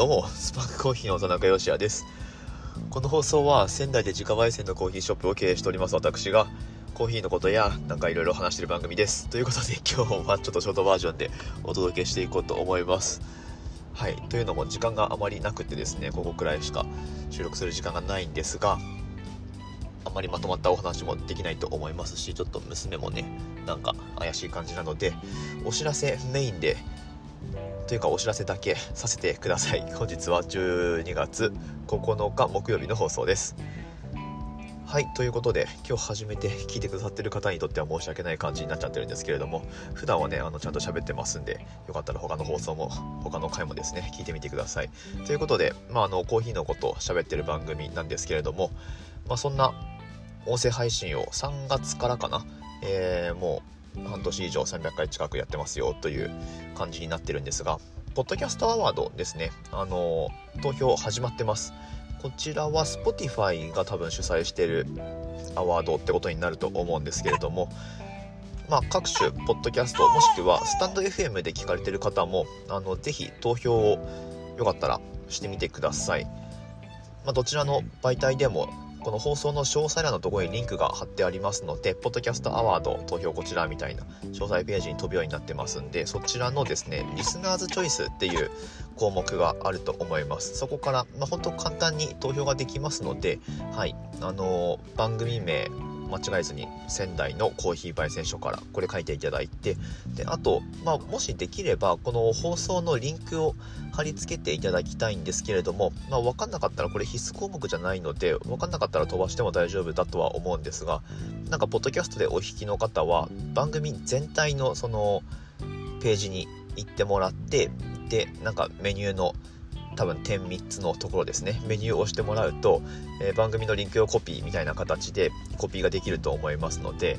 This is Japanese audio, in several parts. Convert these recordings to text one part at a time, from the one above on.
どうも、スパークコーヒーの田中芳也です。この放送は仙台で自家焙煎のコーヒーショップを経営しております私が、コーヒーのことやなんかいろいろ話してる番組です。ということで今日はちょっとショートバージョンでお届けしていこうと思います。はい。というのも時間があまりなくてですね、ここくらいしか収録する時間がないんですが、あんまりまとまったお話もできないと思いますし、ちょっと娘もね、なんか怪しい感じなので、お知らせメインでというかお知らせだけさせてください。本日は12月9日木曜日の放送です。はいということで今日初めて聞いてくださってる方にとっては申し訳ない感じになっちゃってるんですけれども普段はねあのちゃんと喋ってますんでよかったら他の放送も他の回もですね聞いてみてください。ということでまああのコーヒーのことを喋ってる番組なんですけれどもまあそんな音声配信を3月からかな、えー、もう半年以上300回近くやってますよという感じになってるんですが、ポッドキャストアワードですね、あの、投票始まってます。こちらは Spotify が多分主催してるアワードってことになると思うんですけれども、まあ、各種ポッドキャストもしくはスタンド FM で聞かれてる方もあのぜひ投票をよかったらしてみてください、まあ、どちらの媒体でもこの放送の詳細欄のところにリンクが貼ってありますので、ポッドキャストアワード投票こちらみたいな詳細ページに飛ぶようになってますんで、そちらのですね、リスナーズチョイスっていう項目があると思います。そこから、まあ、本当簡単に投票ができますので、はい、あのー、番組名、間違えずに仙台のコーヒー焙煎所からこれ書いていただいてであと、まあ、もしできればこの放送のリンクを貼り付けていただきたいんですけれども、まあ、分かんなかったらこれ必須項目じゃないので分かんなかったら飛ばしても大丈夫だとは思うんですがなんかポッドキャストでお弾きの方は番組全体のそのページに行ってもらってでなんかメニューの多分点3つのところですね。メニューを押してもらうと、えー、番組のリンクをコピーみたいな形でコピーができると思いますので、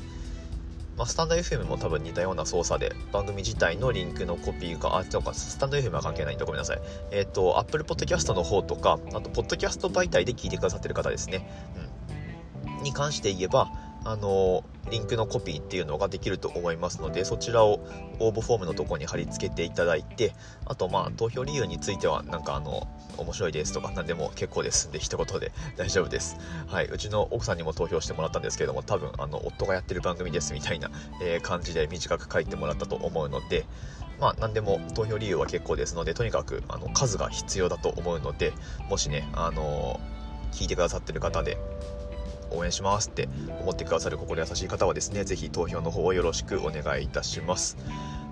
まあ、スタンド FM も多分似たような操作で番組自体のリンクのコピーがあとか。スタンド FM は関係ないんでごめんなさい。えっ、ー、と Apple Podcast の方とかあとポッドキャスト媒体で聞いてくださってる方ですね、うん、に関して言えばあのリンクのコピーっていうのができると思いますのでそちらを応募フォームのとこに貼り付けていただいてあとまあ投票理由についてはなんかあの面白いですとか何でも結構です。んで一言で 大丈夫です。はい。うちの奥さんにも投票してもらったんですけども多分あの夫がやってる番組ですみたいな、えー、感じで短く書いてもらったと思うのでまあ何でも投票理由は結構ですのでとにかくあの数が必要だと思うのでもしねあの聞いてくださってる方で応援しますって思ってくださる心優しい方はですね是非投票の方をよろしくお願いいたします。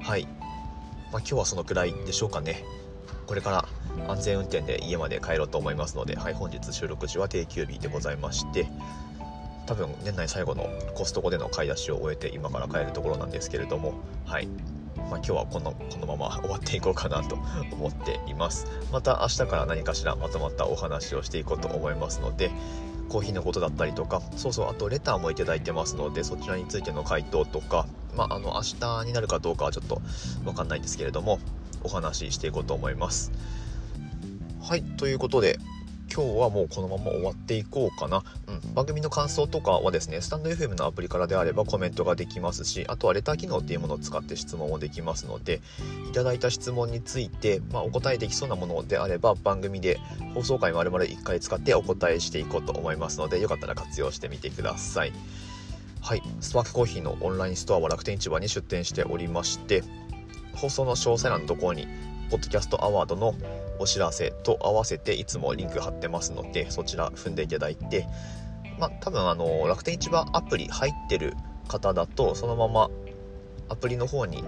はい、まあ、今日はそのくらいでしょうかね。これから安全運転で家まで帰ろうと思いますので、はい、本日収録時は定休日でございまして多分年内最後のコストコでの買い出しを終えて今から帰るところなんですけれどもはい。まあ、今日はこのこのまま終わっていこうかなと思っています。また明日から何かしらまとまったお話をしていこうと思いますのでコーヒーのことだったりとかそうそうあとレターも頂いてますのでそちらについての回答とかまああの明日になるかどうかはちょっと分かんないんですけれどもお話ししていこうと思います。はいということで今日はもうこのまま終わっていこうかな。うん。番組の感想とかはですね、スタンド FM のアプリからであればコメントができますし、あとはレター機能っていうものを使って質問もできますので、いただいた質問について、まあ、お答えできそうなものであれば、番組で放送回丸々1回使ってお答えしていこうと思いますので、よかったら活用してみてください。はい。スパークコーヒーのオンラインストアは楽天市場に出店しておりまして、放送の詳細欄のところに、ポッドキャストアワードのお知らせと合わせていつもリンク貼ってますのでそちら踏んでいただいてまあ多分あの楽天市場アプリ入ってる方だとそのままアプリの方に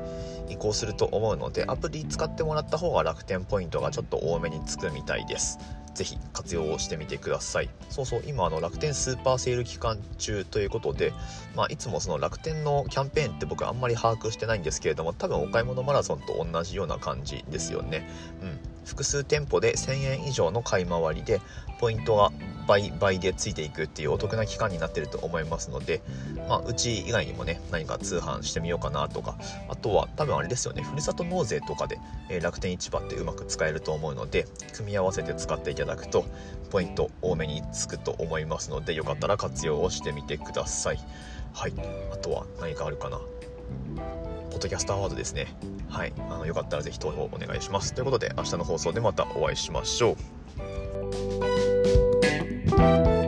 移行すると思うのでアプリ使ってもらった方が楽天ポイントがちょっと多めにつくみたいです。ぜひ活用をしてみてください。そうそう今あの楽天スーパーセール期間中ということで、まあ、いつもその楽天のキャンペーンって僕あんまり把握してないんですけれども多分お買い物マラソンと同じような感じですよね。うん。複数店舗で1000円以上の買い回りでポイントが倍倍でついていくっていうお得な期間になってると思いますので、まあ、うち以外にもね何か通販してみようかなとかあとは多分あれですよねふるさと納税とかで、えー、楽天市場ってうまく使えると思うので組み合わせて使っていただくとポイント多めにつくと思いますのでよかったら活用をしてみてください。はい。あとは何かあるかな。ポッドキャストアワードですね。はい。あのよかったらぜひ投票お願いします。ということで明日の放送でまたお会いしましょう。thank you